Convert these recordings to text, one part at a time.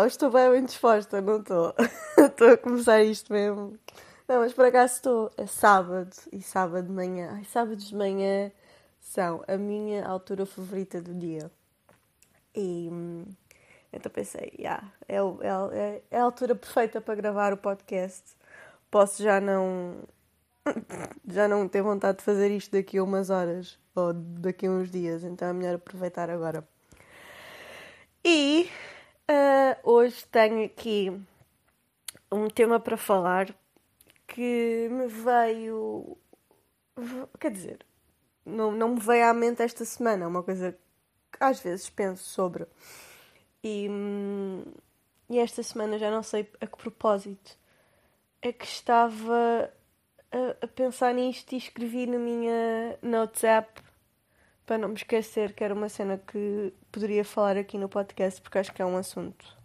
Epá, estou bem, bem disposta, não estou? Estou a começar isto mesmo. Não, mas por acaso estou. É sábado e sábado de manhã. Ai, sábados de manhã são a minha altura favorita do dia. E hum, então pensei, yeah, é, é, é a altura perfeita para gravar o podcast. Posso já não. já não ter vontade de fazer isto daqui a umas horas ou daqui a uns dias, então é melhor aproveitar agora. E uh, hoje tenho aqui um tema para falar que me veio. Quer dizer, não, não me veio à mente esta semana, é uma coisa que às vezes penso sobre. E, e esta semana já não sei a que propósito é que estava a, a pensar nisto e escrevi na minha Notes app para não me esquecer que era uma cena que poderia falar aqui no podcast porque acho que é um assunto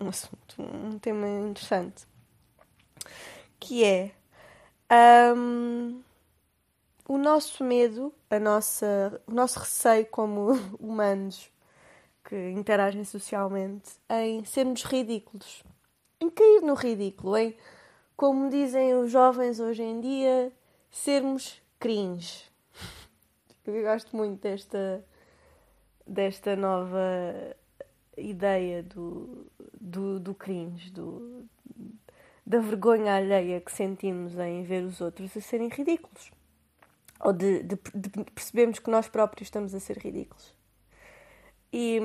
um assunto, um tema interessante que é um, o nosso medo, a nossa, o nosso receio como humanos que interagem socialmente em sermos ridículos, em cair no ridículo, em, como dizem os jovens hoje em dia, sermos cringe. Eu gosto muito desta, desta nova ideia do, do, do cringe, do, da vergonha alheia que sentimos em ver os outros a serem ridículos. Ou de, de, de percebermos que nós próprios estamos a ser ridículos. E,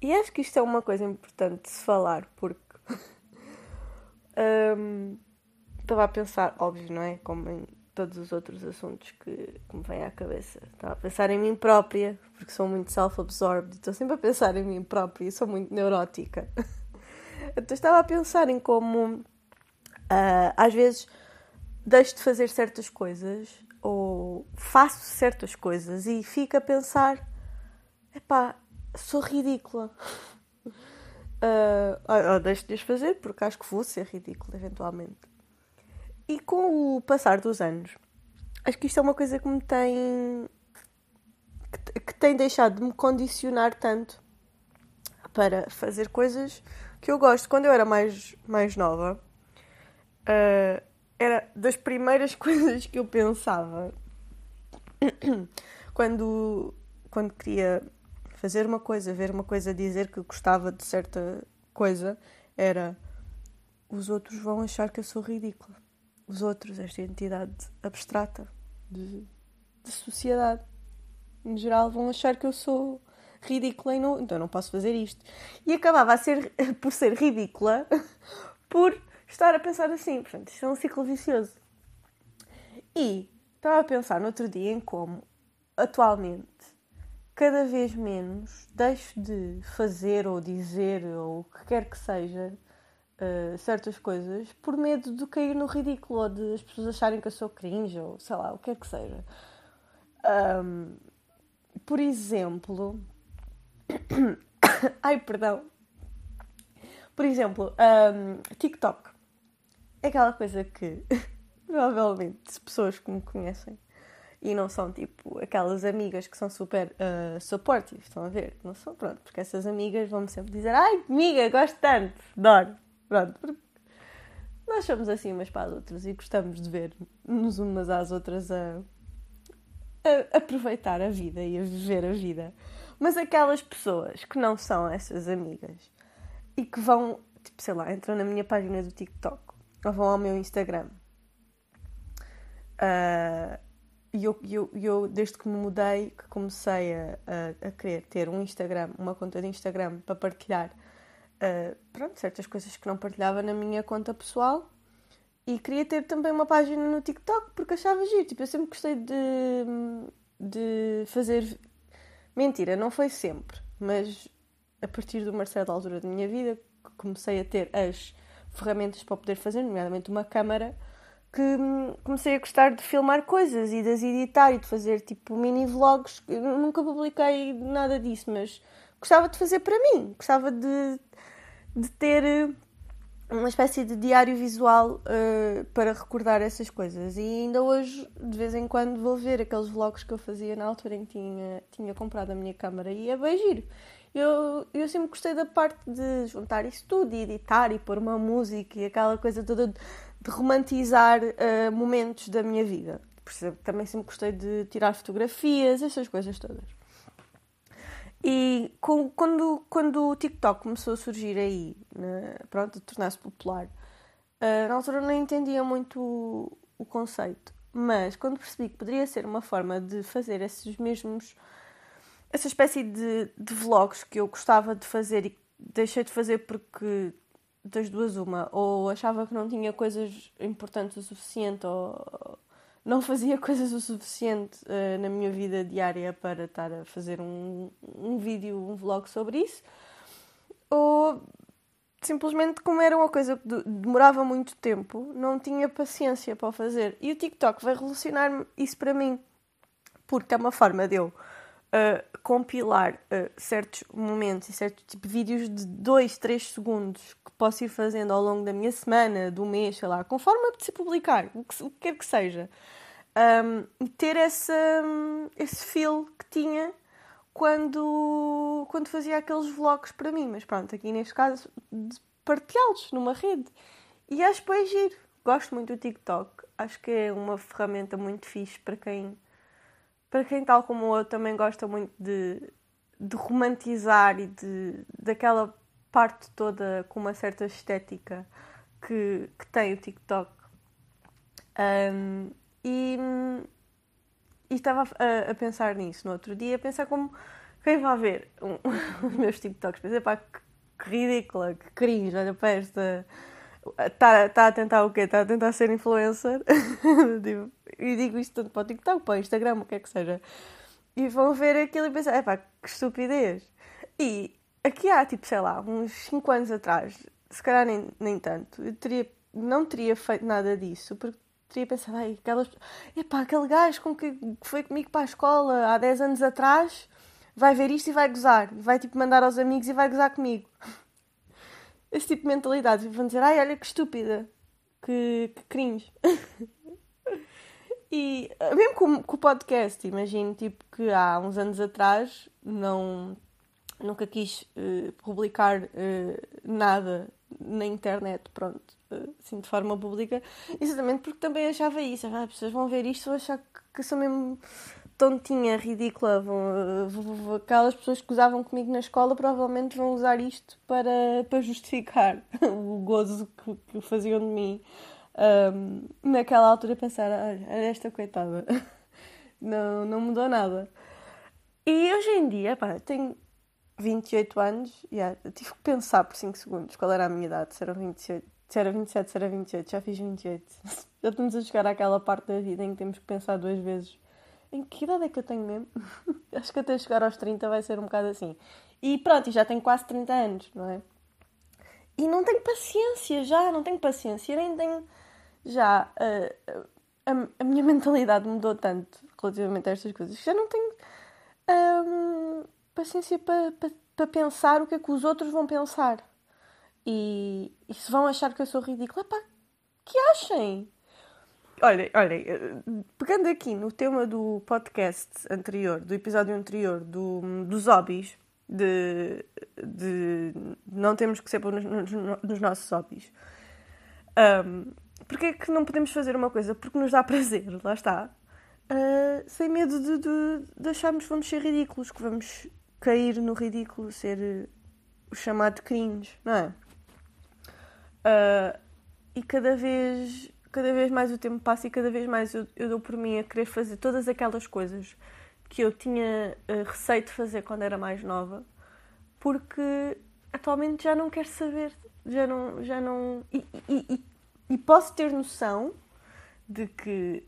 e acho que isto é uma coisa importante de se falar, porque um, estava a pensar, óbvio, não é? Como em todos os outros assuntos que, que me vêm à cabeça. Estava a pensar em mim própria, porque sou muito self-absorbed, estou sempre a pensar em mim própria e sou muito neurótica. então estava a pensar em como uh, às vezes deixo de fazer certas coisas ou faço certas coisas e fico a pensar: epá, sou ridícula. Uh, ou deixo de as fazer porque acho que vou ser ridícula eventualmente. E com o passar dos anos, acho que isto é uma coisa que me tem. que, que tem deixado de me condicionar tanto para fazer coisas que eu gosto. Quando eu era mais, mais nova, uh, era das primeiras coisas que eu pensava quando, quando queria fazer uma coisa, ver uma coisa, dizer que gostava de certa coisa, era os outros vão achar que eu sou ridícula os outros, esta entidade abstrata de, de sociedade em geral, vão achar que eu sou ridícula e não, então não posso fazer isto. E acabava a ser, por ser ridícula por estar a pensar assim. Portanto, isto é um ciclo vicioso. E estava a pensar no outro dia em como, atualmente, cada vez menos deixo de fazer ou dizer ou o que quer que seja uh, certas coisas por medo de cair no ridículo ou de as pessoas acharem que eu sou cringe ou sei lá, o que é que seja. Um, por exemplo. Ai, perdão. Por exemplo, um, TikTok. É aquela coisa que provavelmente pessoas que me conhecem e não são tipo aquelas amigas que são super uh, supportive, estão a ver? Não são, pronto, porque essas amigas vão-me sempre dizer: Ai, amiga, gosto tanto, adoro. Pronto, nós somos assim umas para as outras e gostamos de ver-nos umas às outras a, a aproveitar a vida e a viver a vida. Mas aquelas pessoas que não são essas amigas e que vão, tipo, sei lá, entram na minha página do TikTok ou vão ao meu Instagram. Uh, e eu, eu, eu, desde que me mudei, que comecei a, a, a, querer ter um Instagram, uma conta de Instagram para partilhar uh, pronto, certas coisas que não partilhava na minha conta pessoal e queria ter também uma página no TikTok porque achava giro. Tipo, eu sempre gostei de, de fazer. Mentira, não foi sempre, mas a partir de uma certa altura da minha vida comecei a ter as ferramentas para poder fazer, nomeadamente uma câmara, que comecei a gostar de filmar coisas e de as editar e de fazer tipo mini vlogs. Eu nunca publiquei nada disso, mas gostava de fazer para mim, gostava de de ter eh, uma espécie de diário visual uh, para recordar essas coisas. E ainda hoje, de vez em quando, vou ver aqueles vlogs que eu fazia na altura em que tinha, tinha comprado a minha câmera e é bem giro. Eu, eu sempre gostei da parte de juntar isso tudo e editar e pôr uma música e aquela coisa toda de, romantizar uh, momentos da minha vida. Também sempre gostei de tirar fotografias, essas coisas todas. E com, quando, quando o TikTok começou a surgir aí, né, pronto, a tornar-se popular, uh, na altura não entendia muito o, o conceito. Mas quando percebi que poderia ser uma forma de fazer esses mesmos. essa espécie de, de vlogs que eu gostava de fazer e deixei de fazer porque das duas uma, ou achava que não tinha coisas importantes o suficiente, ou não fazia coisas o suficiente uh, na minha vida diária para estar a fazer um, um vídeo, um vlog sobre isso, ou simplesmente como era uma coisa que demorava muito tempo, não tinha paciência para o fazer. E o TikTok vai revolucionar isso para mim, porque é uma forma de eu compilar uh, certos momentos e certos tipo, vídeos de 2, 3 segundos que posso ir fazendo ao longo da minha semana, do mês, sei lá, conforme se publicar, o que, o que quer que seja. Um, ter essa, esse feel que tinha quando, quando fazia aqueles vlogs para mim, mas pronto, aqui neste caso, de partilhá-los numa rede. E acho é giro. Gosto muito do TikTok. Acho que é uma ferramenta muito fixe para quem, para quem tal como eu, também gosta muito de, de romantizar e de, daquela parte toda com uma certa estética que, que tem o TikTok. Um, e, e estava a, a, pensar nisso no outro dia, a pensar como quem vai ver um, os meus TikToks, pensei, pá, que, que ridícula, que cringe, olha para esta. Está tá a tentar o quê? Está a tentar ser influencer. Tipo, e digo isto tanto para o TikTok, para o Instagram, o que é que seja. E vão ver aquilo e pensar, é pá, que estupidez. E aqui há, tipo, sei lá, uns 5 anos atrás, se calhar nem, nem tanto, eu teria, não teria feito nada disso, porque teria pensado, ai, aquelas... Epá, aquele gajo com que foi comigo para a escola há 10 anos atrás vai ver isto e vai gozar. Vai tipo mandar aos amigos e vai gozar comigo. Esse tipo de mentalidade. Vão dizer, ai, olha que estúpida. Que, que cringe. e mesmo com, com o podcast, imagino tipo que há uns anos atrás não nunca quis uh, publicar uh, nada na internet, pronto, assim de forma pública, exatamente porque também achava isso. Ah, as pessoas vão ver isto vão achar que, que sou mesmo tontinha, ridícula. Aquelas pessoas que usavam comigo na escola provavelmente vão usar isto para, para justificar o gozo que, que faziam de mim. Um, naquela altura pensar, olha, esta coitada, não, não mudou nada. E hoje em dia, pá, tenho 28 anos, yeah, tive que pensar por 5 segundos qual era a minha idade, se era 28, se era 27, se era 28, já fiz 28. Já estamos a chegar àquela parte da vida em que temos que pensar duas vezes em que idade é que eu tenho mesmo? Acho que até chegar aos 30 vai ser um bocado assim. E pronto, e já tenho quase 30 anos, não é? E não tenho paciência já, não tenho paciência, nem tenho. Já. Uh, a, a, minha mentalidade mudou tanto relativamente a estas coisas que já não tenho um, paciência para pa, pa pensar o que é que os outros vão pensar. E, e se vão achar que eu sou ridícula, pá, que achem! Olha, olha, pegando aqui no tema do podcast anterior, do episódio anterior, do, dos hobbies, de, de não temos que ser nos, nos, nos nossos hobbies. Um, porque é que não podemos fazer uma coisa? Porque nos dá prazer, lá está. Uh, sem medo de, de, de, acharmos que vamos ser ridículos, que vamos cair no ridículo, ser o chamado cringe, não é? Uh, e cada vez cada vez mais o tempo passa e cada vez mais eu, eu dou por mim a querer fazer todas aquelas coisas que eu tinha uh, receio de fazer quando era mais nova, porque atualmente já não quero saber, já não. Já não e, e, e, e posso ter noção de que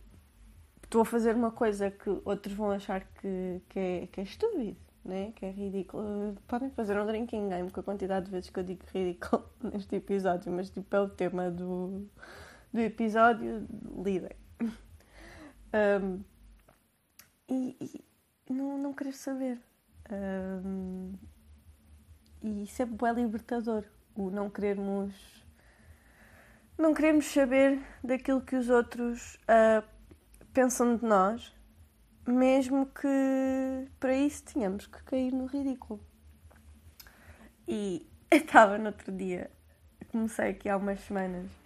estou a fazer uma coisa que outros vão achar que, que, é, que é estúpido, né? que é ridículo. Podem fazer um drinking game com a quantidade de vezes que eu digo ridículo neste episódio, mas tipo é o tema do do episódio, lidem. Um, e, e, não, não querer saber. Um, e isso é bem libertador, o não querermos. Não queremos saber daquilo que os outros uh, pensam de nós, mesmo que para isso tenhamos que cair no ridículo. E eu estava no outro dia, comecei aqui há umas semanas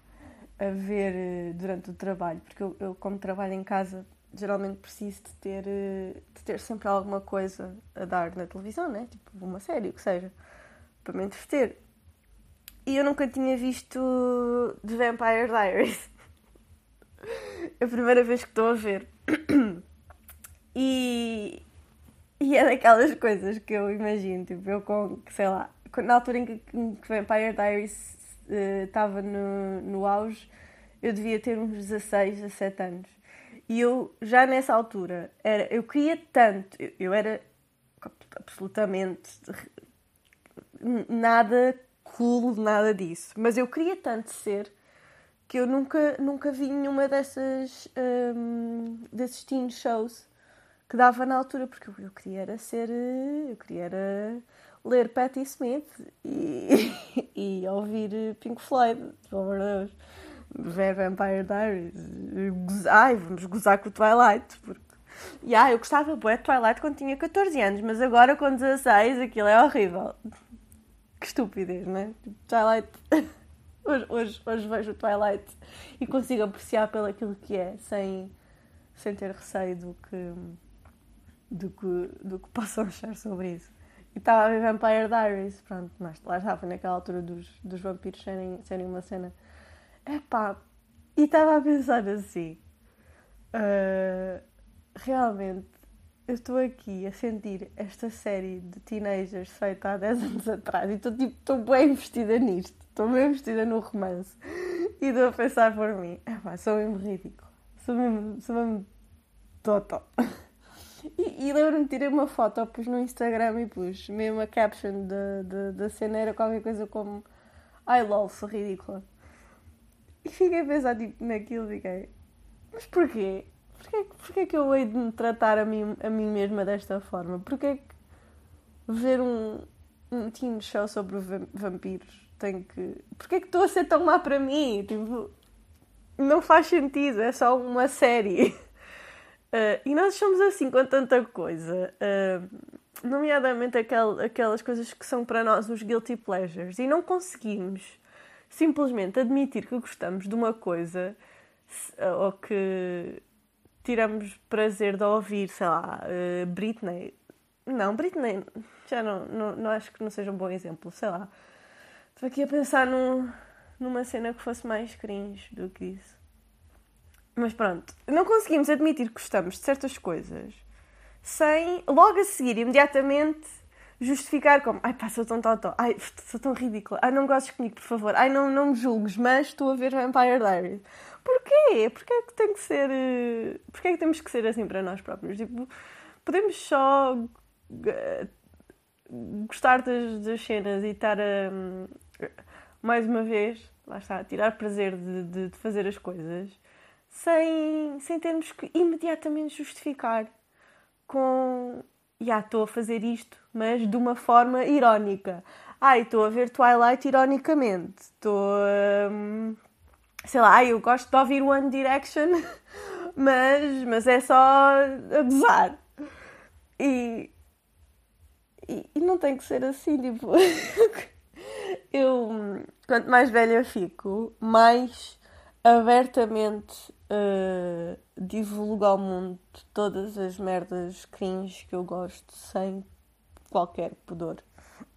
a ver eh, durante o trabalho, porque eu, eu como trabalho em casa, geralmente preciso de ter, eh, de ter sempre alguma coisa a dar na televisão, né? Tipo uma série, o que seja, para me entreter. E eu nunca tinha visto The Vampire Diaries. É a primeira vez que estou a ver. E, e é daquelas coisas que eu imagino, tipo, eu com, sei lá, na altura em que, que Vampire Diaries estava uh, no, no auge, eu devia ter uns 16, 17 anos. E eu, já nessa altura, era, eu queria tanto, eu, eu era absolutamente nada cool, nada disso, mas eu queria tanto ser que eu nunca, nunca vi nenhuma dessas um, desses teen shows que dava na altura, porque eu queria era ser. Eu queria era ler Patti Smith e, e ouvir Pink Floyd, pelo amor de Deus. Ver Vampire Diaries. Ai, vamos gozar com o Twilight, porque. E ah, eu gostava bué de Twilight quando tinha 14 anos, mas agora com 16 aquilo é horrível. Que estupidez, não é? Tipo, Twilight. Hoje, hoje, hoje vejo o Twilight e consigo apreciar pelo aquilo que é, sem, sem ter receio do que do que, do que possam achar sobre isso. E estava a ver Vampire Diaries, pronto, mas lá estava naquela altura dos, dos vampiros serem, serem uma cena. Epá, e estava a pensar assim, uh, realmente, eu estou aqui a sentir esta série de teenagers feita há 10 anos atrás e estou tipo, estou bem investida nisto, estou bem investida no romance e estou a pensar por mim, epá, sou mesmo ridículo, sou mesmo, sou mesmo total. E, e lembro-me de tirar uma foto, pus no Instagram e pus mesmo a caption da, cena era qualquer coisa como Ai lol, sou ridícula. E fiquei a pensar tipo, naquilo e fiquei, mas porquê? Porquê, porquê que eu hei de me tratar a mim, a mim mesma desta forma? Porquê que ver um, um teen show sobre vampiros tem que. Porquê que estou a ser tão má para mim? Tipo, não faz sentido, é só uma série. Uh, e nós somos assim com tanta coisa, uh, nomeadamente aquel, aquelas coisas que são para nós os guilty pleasures, e não conseguimos simplesmente admitir que gostamos de uma coisa uh, ou que tiramos prazer de ouvir, sei lá, Britney. Não, Britney já não, não, não acho que não seja um bom exemplo, sei lá. Estou aqui a pensar num, numa cena que fosse mais cringe do que isso. Mas pronto, não conseguimos admitir que gostamos de certas coisas sem logo a seguir, imediatamente, justificar como ai pá, sou tão totó, ai sou tão ridícula, ai não gostes comigo, por favor, ai não, não me julgues, mas estou a ver Vampire Diaries. Porquê? Porquê é que tem que ser. Eh, porquê é que temos que ser assim para nós próprios? Tipo, podemos só eh, gostar das, das cenas e estar a. mais uma vez, lá está, tirar prazer de, de, de fazer as coisas sem, sem termos que imediatamente justificar com já estou a fazer isto, mas de uma forma irónica. Ai, estou a ver Twilight ironicamente. Estou a. Hum, sei lá, ai, eu gosto de ouvir One Direction, mas, mas é só a gozar. E, e, e não tem que ser assim, tipo. eu, quanto mais velha eu fico, mais abertamente uh, divulgo ao mundo todas as merdas cringe que eu gosto sem qualquer pudor.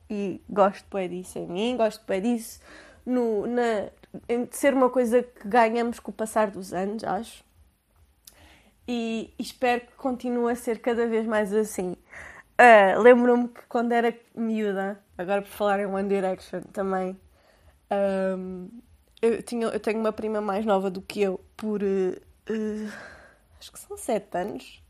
E gosto bem disso em mim, gosto bem disso no, na, em ser uma coisa que ganhamos com o passar dos anos, acho. E, e espero que continue a ser cada vez mais assim. Uh, Lembro-me que quando era miúda, agora por falar em One Direction também, um, eu, tinha, eu tenho uma prima mais nova do que eu por. Uh, uh, acho que são sete anos.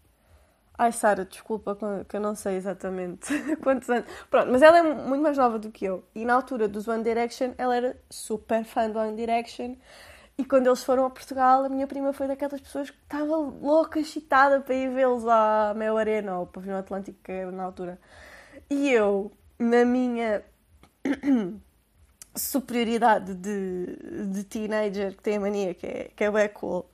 Ai, Sara, desculpa que eu não sei exatamente quantos anos. Pronto, mas ela é muito mais nova do que eu. E na altura dos One Direction, ela era super fã do One Direction. E quando eles foram a Portugal, a minha prima foi daquelas pessoas que estava louca, excitada para ir vê-los à Mel Arena ou Pavilhão Atlântico, que era na altura. E eu, na minha superioridade de, de teenager que tem a mania, que é, que é bem cool.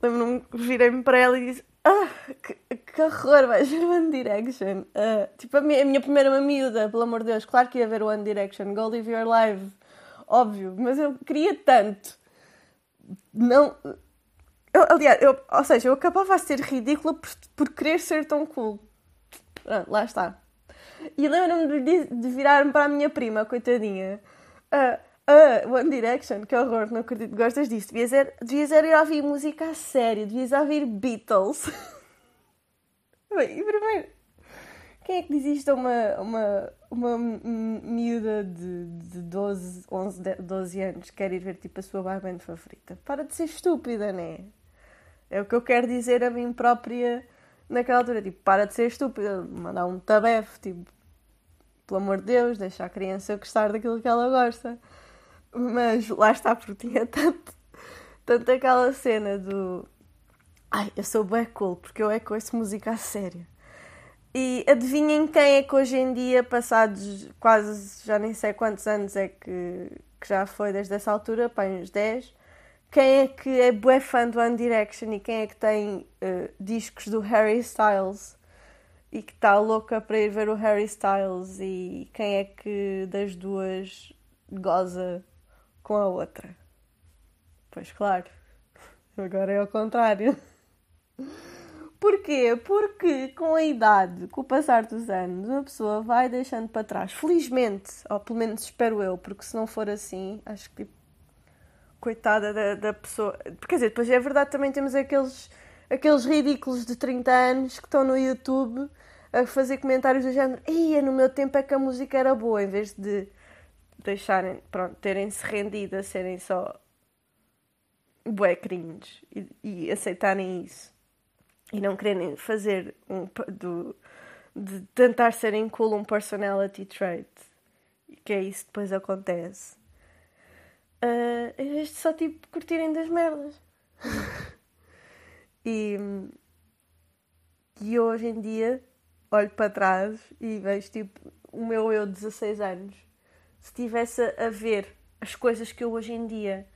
Lembro-me, virei-me para ela e disse: Ah, que, que horror, vai ver One Direction. Uh, tipo, a minha, a minha primeira miúda, pelo amor de Deus, claro que ia ver One Direction, Go Live Your Life, óbvio, mas eu queria tanto. Não. Eu, aliás, eu, ou seja, eu acabava a ser ridícula por, por querer ser tão cool. Pronto, lá está. E lembro-me de, de virar-me para a minha prima, coitadinha. Uh, One Direction, que horror, não acredito que gostas disso. Devias, ir, devias ir ouvir música a sério, devias ouvir Beatles. Bem, e primeiro, quem é que diz isto a uma, uma, uma miúda de, de 12, 11, 12 anos que quer ir ver tipo a sua banda favorita? Para de ser estúpida, né? É o que eu quero dizer a mim própria naquela altura. Tipo, para de ser estúpida, mandar um tabefe, tipo, pelo amor de Deus, deixa a criança gostar daquilo que ela gosta. Mas lá está, porque tinha tanto, tanto aquela cena do. Ai, eu sou bem cool, porque eu é que ouço música a sério. E adivinhem quem é que hoje em dia, passados quase já nem sei quantos anos é que, que já foi desde essa altura, pá, uns 10, quem é que é bué fã do One Direction e quem é que tem uh, discos do Harry Styles e que está louca para ir ver o Harry Styles e quem é que das duas goza com a outra? Pois claro, agora é ao contrário. Porquê? Porque com a idade, com o passar dos anos, uma pessoa vai deixando para trás. Felizmente, ou pelo menos espero eu, porque se não for assim, acho que tipo, coitada da, da pessoa. Quer dizer, depois é verdade, também temos aqueles, aqueles ridículos de 30 anos que estão no YouTube a fazer comentários do género: Ia, no meu tempo é que a música era boa, em vez de deixarem, pronto, terem-se rendido a serem só bué cringe e, e aceitarem isso e não quererem fazer um, do, de tentar serem cool um personality trait, que é isso que depois acontece. Uh, em vez de só tipo curtirem das merdas. e, e hoje em dia olho para trás e vejo tipo o meu eu de 16 anos. Se estivesse a ver as coisas que eu hoje em dia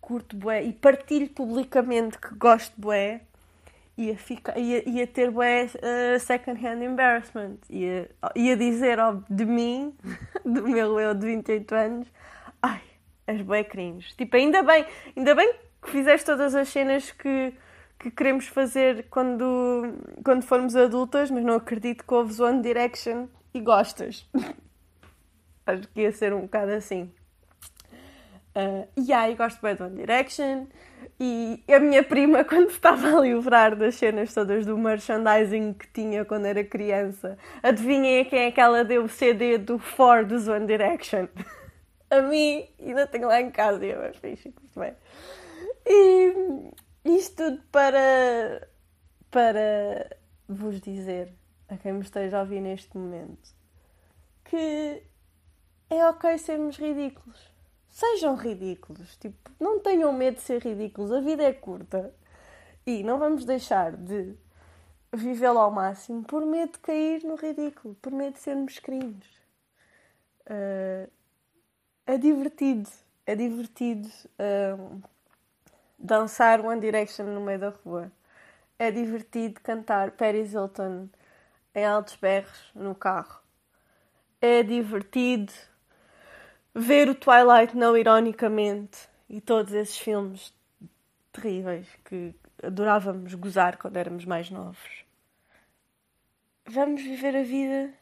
curto bué e partilho publicamente que gosto bué, ia, ficar, ia, ia ter bué uh, second hand embarrassment. Ia, ia dizer ó, de mim, do meu eu de 28 anos, ai, és bué cringe. Tipo, ainda bem, ainda bem que fizeste todas as cenas que, que queremos fazer quando, quando formos adultas, mas não acredito que ouves One Direction e gostas. Acho que ia ser um bocado assim. Uh, e aí gosto bem de One Direction. E a minha prima, quando estava a livrar das cenas todas do merchandising que tinha quando era criança, adivinhem a quem é que ela deu o CD do For dos One Direction? a mim, ainda tenho lá em casa e eu acho fixe, muito bem. E isto tudo para, para vos dizer, a quem me esteja a ouvir neste momento, que é ok sermos ridículos. Sejam ridículos. Tipo, não tenham medo de ser ridículos. A vida é curta. E não vamos deixar de vivê-la ao máximo por medo de cair no ridículo, por medo de sermos crimes. Uh, é divertido. É divertido um, dançar One Direction no meio da rua. É divertido cantar Paris Hilton em altos berros no carro. É divertido ver o Twilight não ironicamente e todos esses filmes terríveis que adorávamos gozar quando éramos mais novos. Vamos viver a vida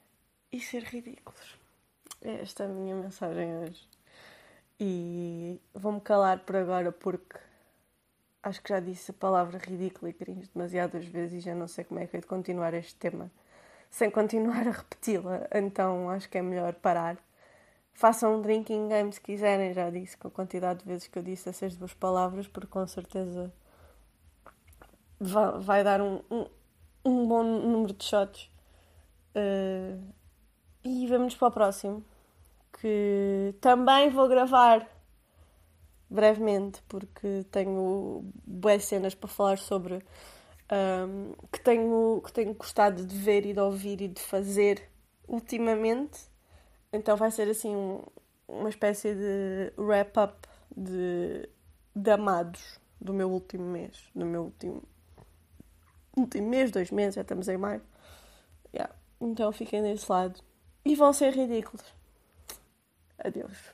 e ser ridículos. Esta é a minha mensagem hoje. E vou-me calar por agora porque acho que já disse a palavra ridícula e cringe demasiadas vezes e já não sei como é que é de continuar este tema sem continuar a repeti-la. Então acho que é melhor parar. Façam um drinking game se quiserem, já disse com a quantidade de vezes que eu disse essas duas palavras, porque com certeza vai, vai dar um, um, um, bom número de shots. Uh, e vamos para o próximo que também vou gravar brevemente, porque tenho boas cenas para falar sobre um, que, tenho, que tenho gostado de ver e de ouvir e de fazer ultimamente. Então vai ser assim um, uma espécie de wrap-up de, de amados do meu último mês, do meu último último mês, dois meses, já estamos em maio. Yeah. Então fiquem desse lado. E vão ser ridículos. Adeus.